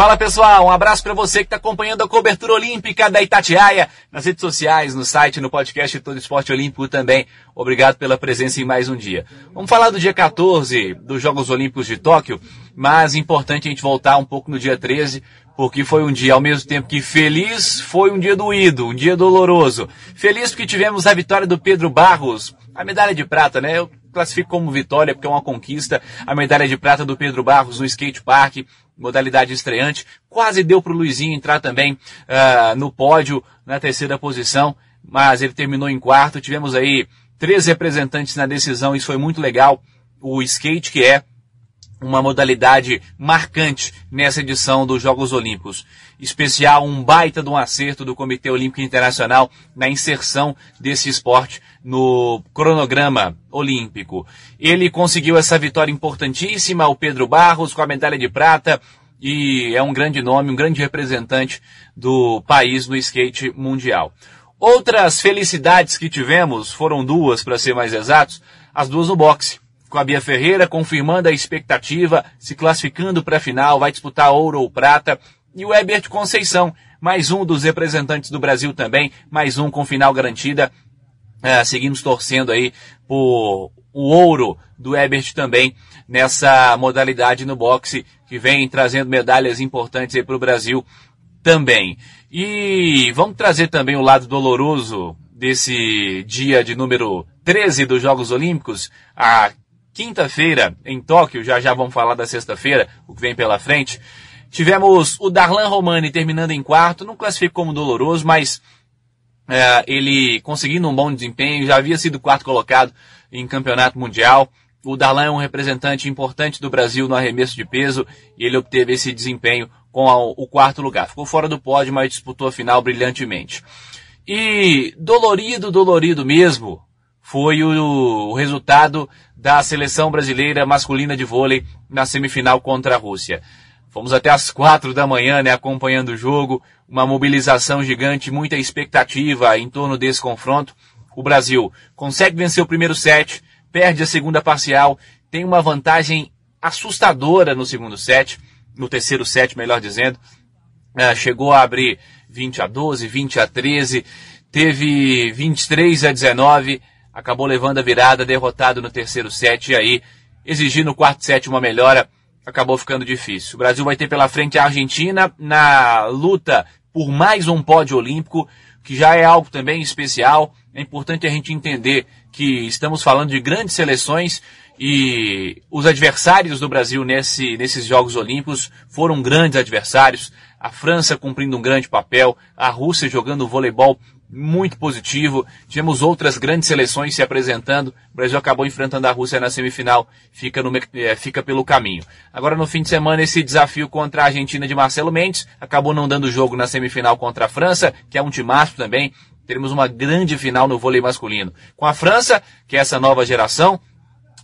Fala pessoal, um abraço para você que está acompanhando a cobertura olímpica da Itatiaia nas redes sociais, no site, no podcast Todo Esporte Olímpico também. Obrigado pela presença em mais um dia. Vamos falar do dia 14 dos Jogos Olímpicos de Tóquio, mas importante a gente voltar um pouco no dia 13, porque foi um dia ao mesmo tempo que feliz, foi um dia doído, um dia doloroso. Feliz porque tivemos a vitória do Pedro Barros, a medalha de prata, né? Eu classifico como vitória porque é uma conquista, a medalha de prata do Pedro Barros no skate park, modalidade estreante. Quase deu para o Luizinho entrar também uh, no pódio na terceira posição, mas ele terminou em quarto. Tivemos aí três representantes na decisão, isso foi muito legal. O skate, que é uma modalidade marcante nessa edição dos Jogos Olímpicos. Especial, um baita de um acerto do Comitê Olímpico Internacional na inserção desse esporte no cronograma olímpico. Ele conseguiu essa vitória importantíssima, o Pedro Barros, com a medalha de prata, e é um grande nome, um grande representante do país no skate mundial. Outras felicidades que tivemos foram duas, para ser mais exatos, as duas no boxe. Com a Bia Ferreira confirmando a expectativa, se classificando para a final, vai disputar ouro ou prata. E o Herbert Conceição, mais um dos representantes do Brasil também, mais um com final garantida. É, seguimos torcendo aí por o ouro do Ebert também nessa modalidade no boxe que vem trazendo medalhas importantes aí para o Brasil também. E vamos trazer também o lado doloroso desse dia de número 13 dos Jogos Olímpicos, a quinta-feira em Tóquio, já já vamos falar da sexta-feira, o que vem pela frente. Tivemos o Darlan Romani terminando em quarto, não classifico como doloroso, mas é, ele conseguindo um bom desempenho, já havia sido quarto colocado em campeonato mundial. O Darlan é um representante importante do Brasil no arremesso de peso e ele obteve esse desempenho com o quarto lugar. Ficou fora do pódio, mas disputou a final brilhantemente. E dolorido, dolorido mesmo, foi o, o resultado da seleção brasileira masculina de vôlei na semifinal contra a Rússia. Fomos até as quatro da manhã, né, acompanhando o jogo, uma mobilização gigante, muita expectativa em torno desse confronto. O Brasil consegue vencer o primeiro set, perde a segunda parcial, tem uma vantagem assustadora no segundo set, no terceiro set, melhor dizendo. É, chegou a abrir 20 a 12, 20 a 13, teve 23 a 19, acabou levando a virada, derrotado no terceiro set, e aí, exigindo no quarto set uma melhora, acabou ficando difícil. O Brasil vai ter pela frente a Argentina na luta por mais um pódio olímpico, que já é algo também especial. É importante a gente entender que estamos falando de grandes seleções e os adversários do Brasil nesse, nesses Jogos Olímpicos foram grandes adversários. A França cumprindo um grande papel, a Rússia jogando voleibol muito positivo. Tivemos outras grandes seleções se apresentando. O Brasil acabou enfrentando a Rússia na semifinal, fica, no, é, fica pelo caminho. Agora no fim de semana esse desafio contra a Argentina de Marcelo Mendes acabou não dando jogo na semifinal contra a França, que é um timaço também. Teremos uma grande final no vôlei masculino. Com a França, que é essa nova geração,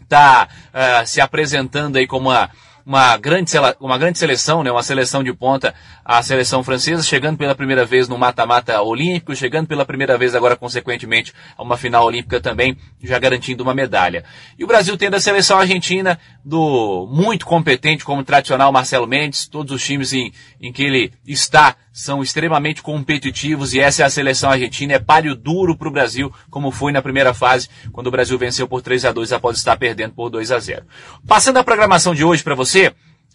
está uh, é, se apresentando aí como uma uma grande, uma grande seleção, né, uma seleção de ponta, a seleção francesa, chegando pela primeira vez no mata-mata olímpico, chegando pela primeira vez agora, consequentemente, a uma final olímpica também, já garantindo uma medalha. E o Brasil tendo a seleção argentina, do muito competente como tradicional Marcelo Mendes, todos os times em, em que ele está são extremamente competitivos e essa é a seleção argentina, é palio duro para o Brasil, como foi na primeira fase, quando o Brasil venceu por 3 a 2 após estar perdendo por 2 a 0. Passando a programação de hoje para você,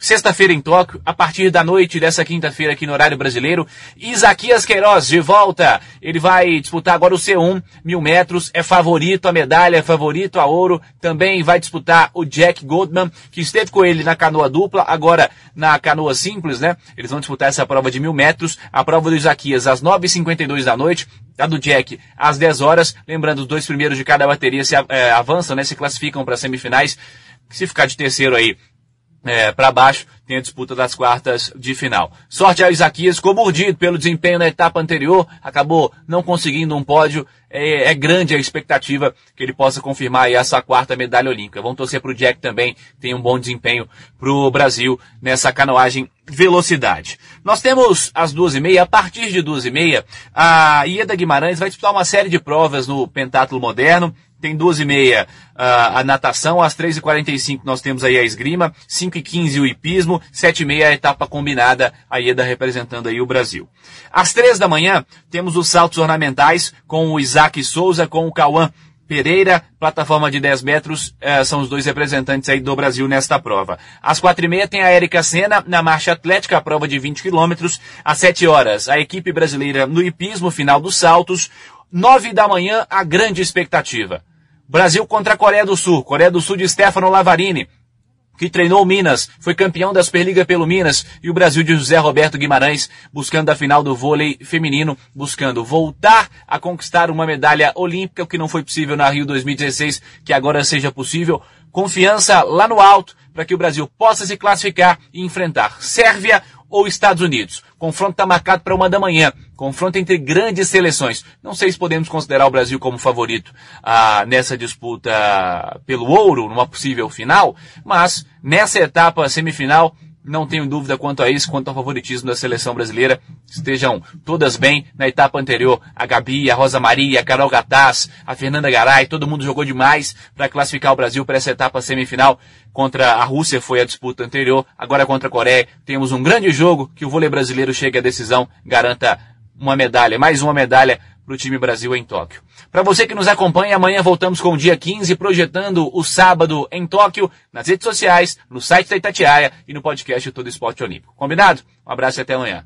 Sexta-feira em Tóquio, a partir da noite dessa quinta-feira aqui no horário brasileiro, Isaquias Queiroz de volta. Ele vai disputar agora o C1, mil metros, é favorito a medalha, é favorito a ouro. Também vai disputar o Jack Goldman, que esteve com ele na canoa dupla, agora na canoa simples, né? Eles vão disputar essa prova de mil metros. A prova do Isaquias às 9h52 da noite, a do Jack às 10 horas. Lembrando, os dois primeiros de cada bateria se é, avançam, né? Se classificam para semifinais. Se ficar de terceiro aí, é, para baixo, tem a disputa das quartas de final. Sorte ao Isaquias, ficou mordido pelo desempenho na etapa anterior, acabou não conseguindo um pódio. É, é grande a expectativa que ele possa confirmar essa quarta medalha olímpica. Vamos torcer para o Jack também, tem um bom desempenho para o Brasil nessa canoagem velocidade. Nós temos às duas e meia, a partir de duas e meia, a Ieda Guimarães vai disputar uma série de provas no pentátulo moderno, tem duas e meia uh, a natação, às três e quarenta e cinco nós temos aí a esgrima, cinco e quinze o hipismo, sete e meia a etapa combinada, a IEDA representando aí o Brasil. Às três da manhã temos os saltos ornamentais com o Isaac Souza, com o Cauã Pereira, plataforma de 10 metros, eh, são os dois representantes aí do Brasil nesta prova. Às quatro e meia tem a Érica Senna na marcha atlética, a prova de 20 quilômetros. Às sete horas, a equipe brasileira no hipismo, final dos saltos. Nove da manhã, a grande expectativa. Brasil contra a Coreia do Sul. Coreia do Sul de Stefano Lavarini, que treinou Minas, foi campeão da Superliga pelo Minas, e o Brasil de José Roberto Guimarães, buscando a final do vôlei feminino, buscando voltar a conquistar uma medalha olímpica, o que não foi possível na Rio 2016, que agora seja possível. Confiança lá no alto, para que o Brasil possa se classificar e enfrentar Sérvia, ou Estados Unidos. Confronto está marcado para uma da manhã. Confronto entre grandes seleções. Não sei se podemos considerar o Brasil como favorito ah, nessa disputa pelo ouro, numa possível final, mas nessa etapa semifinal não tenho dúvida quanto a isso, quanto ao favoritismo da seleção brasileira. Estejam todas bem. Na etapa anterior, a Gabi, a Rosa Maria, a Carol Gataz, a Fernanda Garay, todo mundo jogou demais para classificar o Brasil para essa etapa semifinal. Contra a Rússia foi a disputa anterior, agora contra a Coreia. Temos um grande jogo que o vôlei brasileiro chegue à decisão, garanta uma medalha, mais uma medalha para o time Brasil em Tóquio. Para você que nos acompanha, amanhã voltamos com o dia 15, projetando o sábado em Tóquio, nas redes sociais, no site da Itatiaia e no podcast Todo Esporte Olímpico. Combinado? Um abraço e até amanhã.